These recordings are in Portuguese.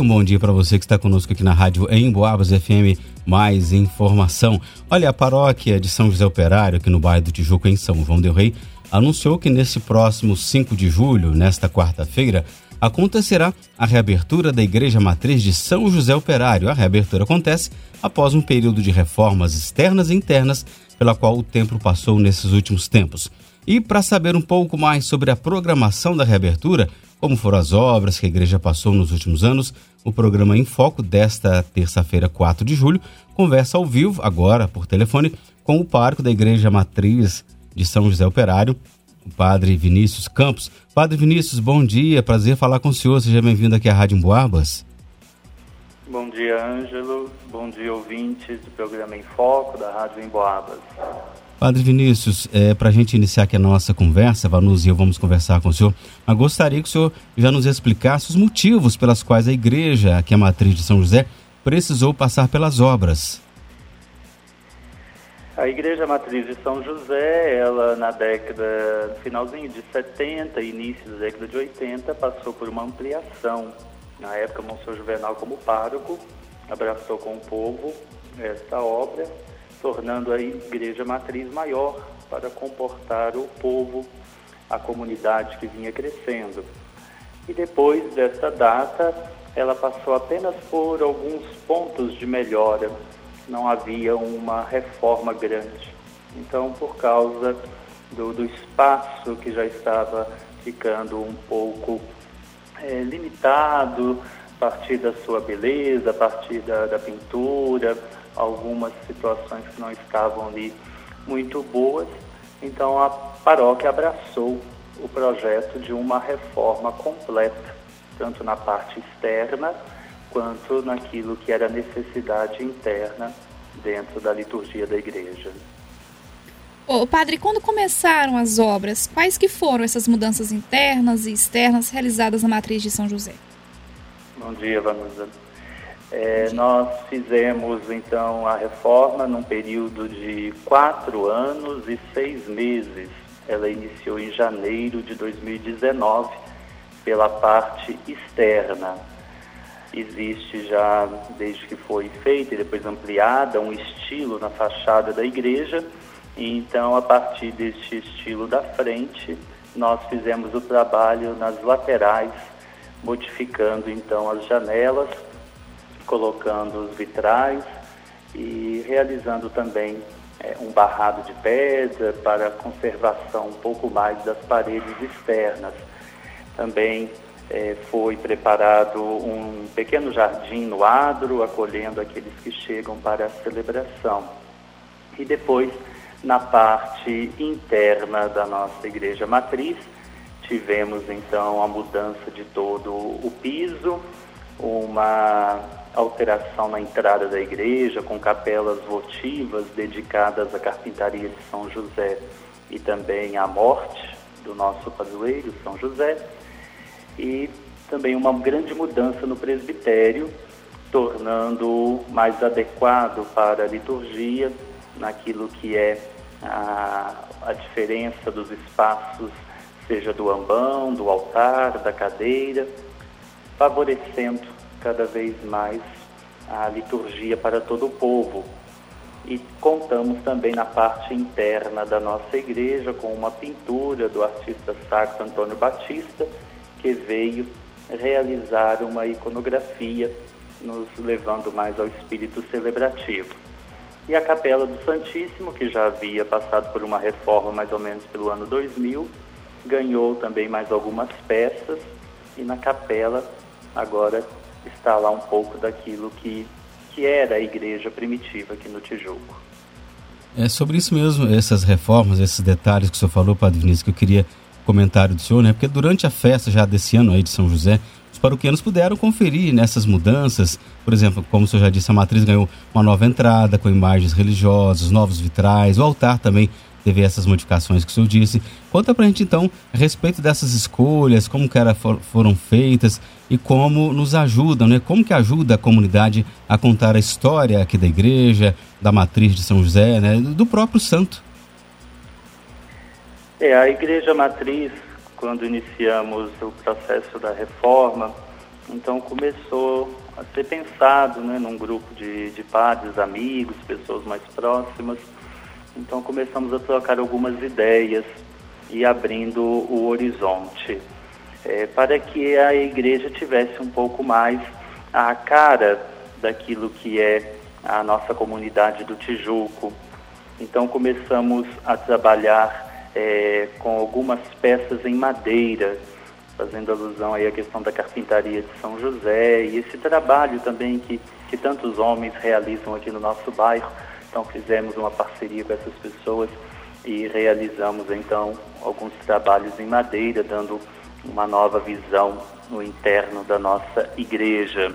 Um bom dia para você que está conosco aqui na rádio em Boabas FM. Mais informação. Olha, a paróquia de São José Operário, aqui no bairro do Tijuco, em São João del Rei, anunciou que nesse próximo 5 de julho, nesta quarta-feira, acontecerá a reabertura da Igreja Matriz de São José Operário. A reabertura acontece após um período de reformas externas e internas pela qual o templo passou nesses últimos tempos. E para saber um pouco mais sobre a programação da reabertura, como foram as obras que a igreja passou nos últimos anos, o programa Em Foco desta terça-feira, 4 de julho, conversa ao vivo, agora por telefone, com o pároco da Igreja Matriz de São José Operário, o padre Vinícius Campos. Padre Vinícius, bom dia, prazer falar com o senhor, seja bem-vindo aqui à Rádio Emboabas. Bom dia, Ângelo, bom dia, ouvintes do programa Em Foco da Rádio Emboabas. Padre Vinícius, é, para a gente iniciar aqui a nossa conversa, Vanus e eu vamos conversar com o senhor, mas gostaria que o senhor já nos explicasse os motivos pelas quais a igreja, que é a matriz de São José, precisou passar pelas obras. A Igreja Matriz de São José, ela na década, finalzinho de 70, início da década de 80, passou por uma ampliação. Na época, Monsenhor Juvenal, como pároco, abraçou com o povo esta obra, tornando a Igreja Matriz maior para comportar o povo, a comunidade que vinha crescendo. E depois desta data, ela passou apenas por alguns pontos de melhora não havia uma reforma grande. Então, por causa do, do espaço que já estava ficando um pouco é, limitado, partir da sua beleza, a partir da, da pintura, algumas situações que não estavam ali muito boas, então a paróquia abraçou o projeto de uma reforma completa, tanto na parte externa quanto naquilo que era necessidade interna dentro da liturgia da igreja. Ô, padre, quando começaram as obras, quais que foram essas mudanças internas e externas realizadas na matriz de São José? Bom dia, Vanusa. É, nós fizemos então a reforma num período de quatro anos e seis meses. Ela iniciou em janeiro de 2019 pela parte externa existe já, desde que foi feita e depois ampliada, um estilo na fachada da igreja. E então, a partir deste estilo da frente, nós fizemos o trabalho nas laterais, modificando então as janelas, colocando os vitrais e realizando também é, um barrado de pedra para conservação um pouco mais das paredes externas. Também é, foi preparado um pequeno jardim no adro, acolhendo aqueles que chegam para a celebração. E depois, na parte interna da nossa igreja matriz, tivemos então a mudança de todo o piso, uma alteração na entrada da igreja, com capelas votivas dedicadas à carpintaria de São José e também à morte do nosso padroeiro, São José. E também uma grande mudança no presbitério, tornando mais adequado para a liturgia, naquilo que é a, a diferença dos espaços, seja do ambão, do altar, da cadeira, favorecendo cada vez mais a liturgia para todo o povo. E contamos também na parte interna da nossa igreja com uma pintura do artista sacro Antônio Batista, que veio realizar uma iconografia, nos levando mais ao espírito celebrativo. E a Capela do Santíssimo, que já havia passado por uma reforma mais ou menos pelo ano 2000, ganhou também mais algumas peças e na capela agora está lá um pouco daquilo que, que era a igreja primitiva aqui no Tijuco. É sobre isso mesmo, essas reformas, esses detalhes que o senhor falou, Padre Vinícius, que eu queria comentário do senhor, né? Porque durante a festa já desse ano aí de São José, os paroquianos puderam conferir nessas mudanças. Por exemplo, como o senhor já disse, a matriz ganhou uma nova entrada com imagens religiosas, novos vitrais, o altar também teve essas modificações que o senhor disse. Conta pra gente então a respeito dessas escolhas, como que era, foram feitas e como nos ajudam, né? Como que ajuda a comunidade a contar a história aqui da igreja, da matriz de São José, né? Do próprio santo. É, a Igreja Matriz, quando iniciamos o processo da reforma, Então começou a ser pensado né, num grupo de, de padres, amigos, pessoas mais próximas. Então começamos a trocar algumas ideias e abrindo o horizonte é, para que a igreja tivesse um pouco mais a cara daquilo que é a nossa comunidade do Tijuco. Então começamos a trabalhar é, com algumas peças em madeira, fazendo alusão aí à questão da carpintaria de São José e esse trabalho também que, que tantos homens realizam aqui no nosso bairro. Então fizemos uma parceria com essas pessoas e realizamos então alguns trabalhos em madeira, dando uma nova visão no interno da nossa igreja.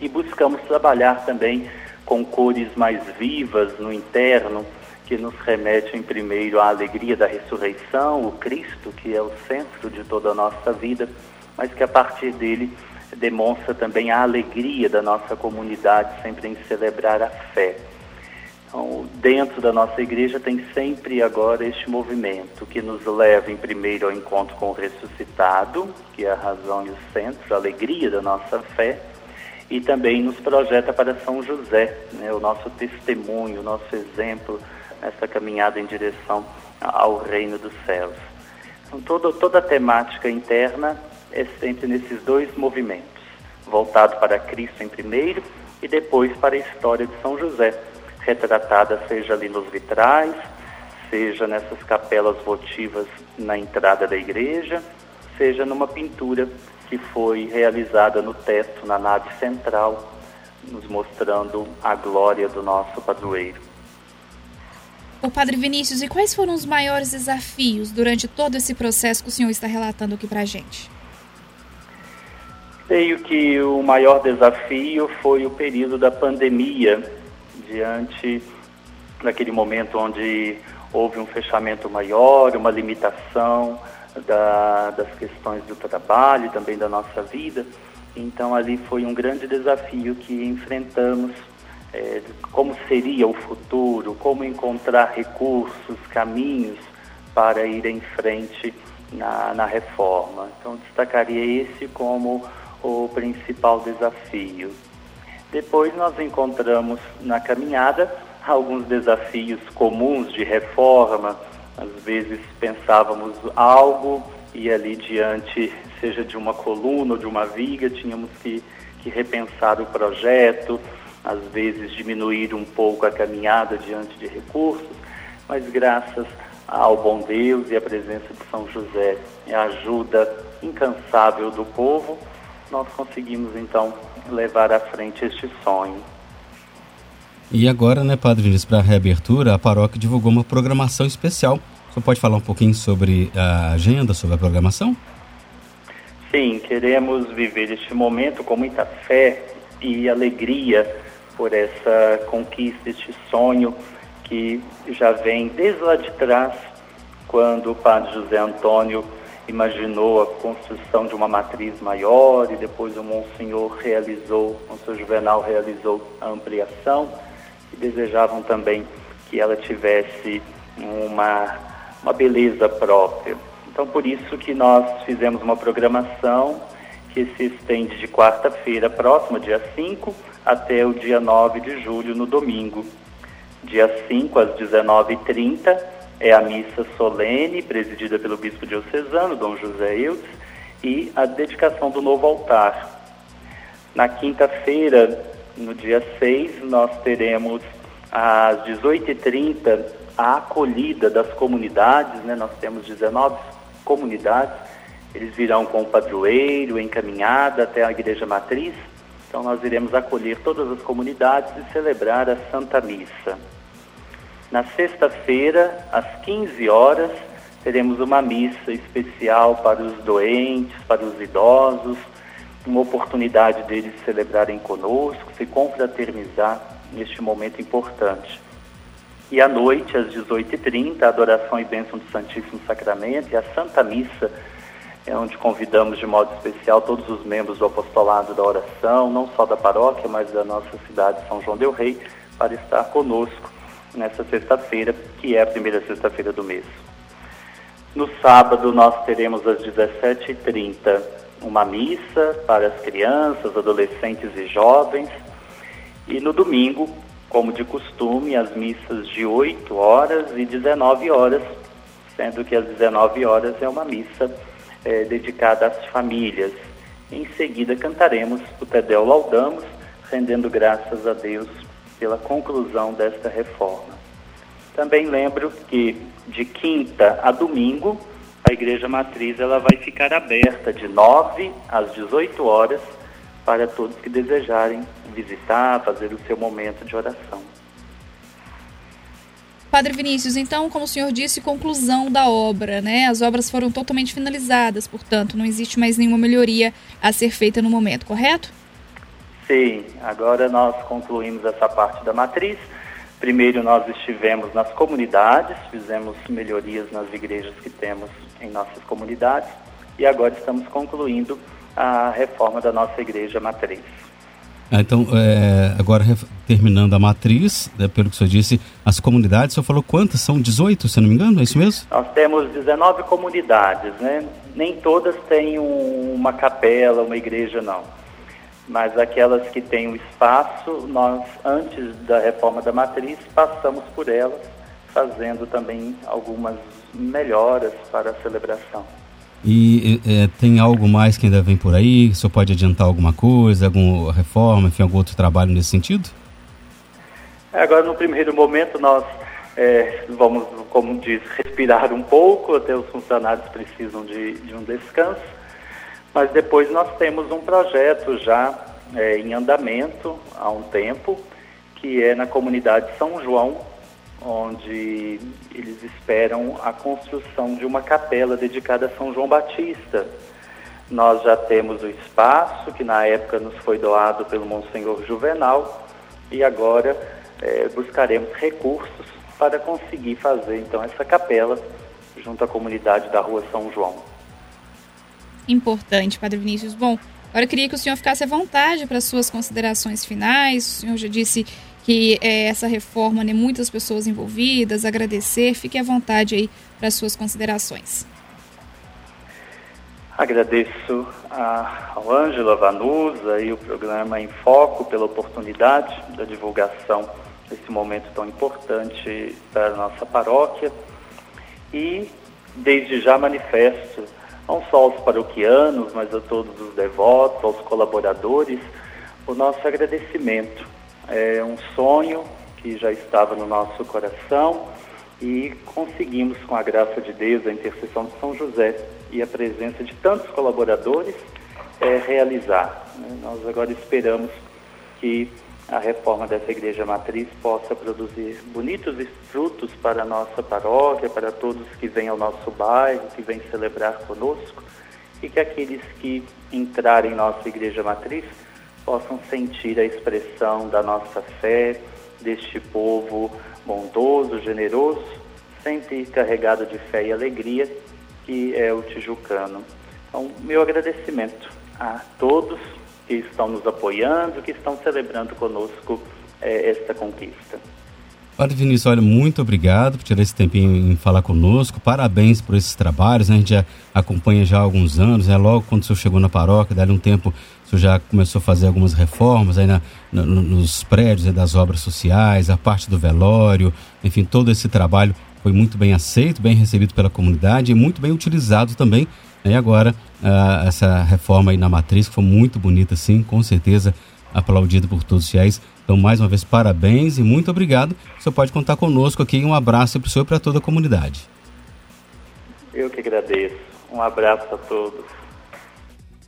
E buscamos trabalhar também com cores mais vivas no interno, que nos remetem primeiro à alegria da ressurreição, o Cristo, que é o centro de toda a nossa vida, mas que a partir dele demonstra também a alegria da nossa comunidade, sempre em celebrar a fé. Então, dentro da nossa igreja tem sempre agora este movimento que nos leva, em primeiro, ao encontro com o ressuscitado, que é a razão e o centro, a alegria da nossa fé, e também nos projeta para São José, né, o nosso testemunho, o nosso exemplo nessa caminhada em direção ao reino dos céus. Então, toda, toda a temática interna é sempre nesses dois movimentos, voltado para Cristo em primeiro e depois para a história de São José retratada seja ali nos vitrais, seja nessas capelas votivas na entrada da igreja, seja numa pintura que foi realizada no teto, na nave central, nos mostrando a glória do nosso padroeiro. O Padre Vinícius, e quais foram os maiores desafios durante todo esse processo que o senhor está relatando aqui para a gente? Creio que o maior desafio foi o período da pandemia, diante daquele momento onde houve um fechamento maior, uma limitação da, das questões do trabalho e também da nossa vida. Então ali foi um grande desafio que enfrentamos, é, como seria o futuro, como encontrar recursos, caminhos para ir em frente na, na reforma. Então destacaria esse como o principal desafio. Depois nós encontramos na caminhada alguns desafios comuns de reforma. Às vezes pensávamos algo e ali diante, seja de uma coluna ou de uma viga, tínhamos que, que repensar o projeto, às vezes diminuir um pouco a caminhada diante de recursos, mas graças ao bom Deus e à presença de São José e a ajuda incansável do povo, nós conseguimos então levar à frente este sonho. E agora, né, Padre Vinícius, para a reabertura, a paróquia divulgou uma programação especial. Você pode falar um pouquinho sobre a agenda, sobre a programação? Sim, queremos viver este momento com muita fé e alegria por essa conquista, este sonho que já vem desde lá de trás, quando o Padre José Antônio imaginou a construção de uma matriz maior e depois o Monsenhor realizou, o Monsenhor Juvenal realizou a ampliação e desejavam também que ela tivesse uma, uma beleza própria. Então, por isso que nós fizemos uma programação que se estende de quarta-feira próxima, dia 5, até o dia 9 de julho, no domingo. Dia 5, às 19h30, é a missa solene, presidida pelo bispo diocesano, Dom José Eudes, e a dedicação do novo altar. Na quinta-feira, no dia 6, nós teremos às 18h30 a acolhida das comunidades, né? nós temos 19 comunidades, eles virão com o padroeiro, encaminhada até a igreja matriz, então nós iremos acolher todas as comunidades e celebrar a Santa Missa. Na sexta-feira, às 15 horas, teremos uma missa especial para os doentes, para os idosos, uma oportunidade deles celebrarem conosco, se confraternizar neste momento importante. E à noite, às 18h30, a adoração e bênção do Santíssimo Sacramento e a Santa Missa, é onde convidamos de modo especial todos os membros do apostolado da oração, não só da paróquia, mas da nossa cidade São João del Rei, para estar conosco nessa sexta-feira, que é a primeira sexta-feira do mês. No sábado, nós teremos às 17h30 uma missa para as crianças, adolescentes e jovens. E no domingo, como de costume, as missas de 8 horas e 19 horas, sendo que às 19 horas é uma missa é, dedicada às famílias. Em seguida, cantaremos o Tedel Laudamos, rendendo graças a Deus pela conclusão desta reforma. Também lembro que de quinta a domingo, a Igreja Matriz ela vai ficar aberta de 9 às 18 horas para todos que desejarem visitar, fazer o seu momento de oração. Padre Vinícius, então, como o senhor disse, conclusão da obra, né? As obras foram totalmente finalizadas, portanto, não existe mais nenhuma melhoria a ser feita no momento, correto? Sim, agora nós concluímos essa parte da matriz. Primeiro nós estivemos nas comunidades, fizemos melhorias nas igrejas que temos em nossas comunidades e agora estamos concluindo a reforma da nossa igreja matriz. Ah, então, é, agora terminando a matriz, né, pelo que o senhor disse, as comunidades, o senhor falou quantas? São 18, se não me engano, é isso mesmo? Nós temos 19 comunidades, né? Nem todas têm um, uma capela, uma igreja, não. Mas aquelas que têm o espaço, nós, antes da reforma da matriz, passamos por elas, fazendo também algumas melhoras para a celebração. E é, tem algo mais que ainda vem por aí? O senhor pode adiantar alguma coisa, alguma reforma, enfim, algum outro trabalho nesse sentido? Agora, no primeiro momento, nós é, vamos, como diz, respirar um pouco, até os funcionários precisam de, de um descanso, mas depois nós temos um projeto já é, em andamento há um tempo, que é na comunidade São João, onde eles esperam a construção de uma capela dedicada a São João Batista. Nós já temos o espaço, que na época nos foi doado pelo Monsenhor Juvenal, e agora é, buscaremos recursos para conseguir fazer então essa capela junto à comunidade da Rua São João. Importante, Padre Vinícius. Bom, agora eu queria que o senhor ficasse à vontade para suas considerações finais. O senhor já disse que é, essa reforma, né, muitas pessoas envolvidas, agradecer. Fique à vontade aí para suas considerações. Agradeço ao Ângelo, a Vanusa e o programa Em Foco pela oportunidade da divulgação desse momento tão importante para a nossa paróquia. E desde já manifesto, não só aos paroquianos, mas a todos os devotos, aos colaboradores, o nosso agradecimento é um sonho que já estava no nosso coração e conseguimos, com a graça de Deus, a intercessão de São José e a presença de tantos colaboradores, é, realizar. Né? Nós agora esperamos que a reforma dessa igreja matriz possa produzir bonitos frutos para a nossa paróquia, para todos que vêm ao nosso bairro, que vêm celebrar conosco, e que aqueles que entrarem em nossa igreja matriz possam sentir a expressão da nossa fé, deste povo bondoso, generoso, sempre carregado de fé e alegria, que é o tijucano. Então, meu agradecimento a todos que estão nos apoiando, que estão celebrando conosco é, esta conquista. Padre Vinícius, olha, muito obrigado por tirar esse tempinho em falar conosco. Parabéns por esses trabalhos, né? A gente já acompanha já há alguns anos, né? Logo quando o senhor chegou na paróquia, dali um tempo, o senhor já começou a fazer algumas reformas aí na, no, nos prédios né, das obras sociais, a parte do velório, enfim, todo esse trabalho foi muito bem aceito, bem recebido pela comunidade e muito bem utilizado também. E agora, uh, essa reforma aí na matriz, que foi muito bonita, sim, com certeza aplaudido por todos os fiéis. Então, mais uma vez, parabéns e muito obrigado. Você pode contar conosco aqui. Um abraço para o senhor e para toda a comunidade. Eu que agradeço. Um abraço a todos.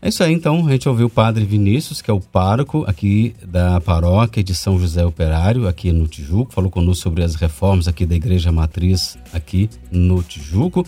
É isso aí, então. A gente ouviu o padre Vinícius, que é o pároco aqui da paróquia de São José Operário, aqui no Tijuco. Falou conosco sobre as reformas aqui da Igreja Matriz, aqui no Tijuco.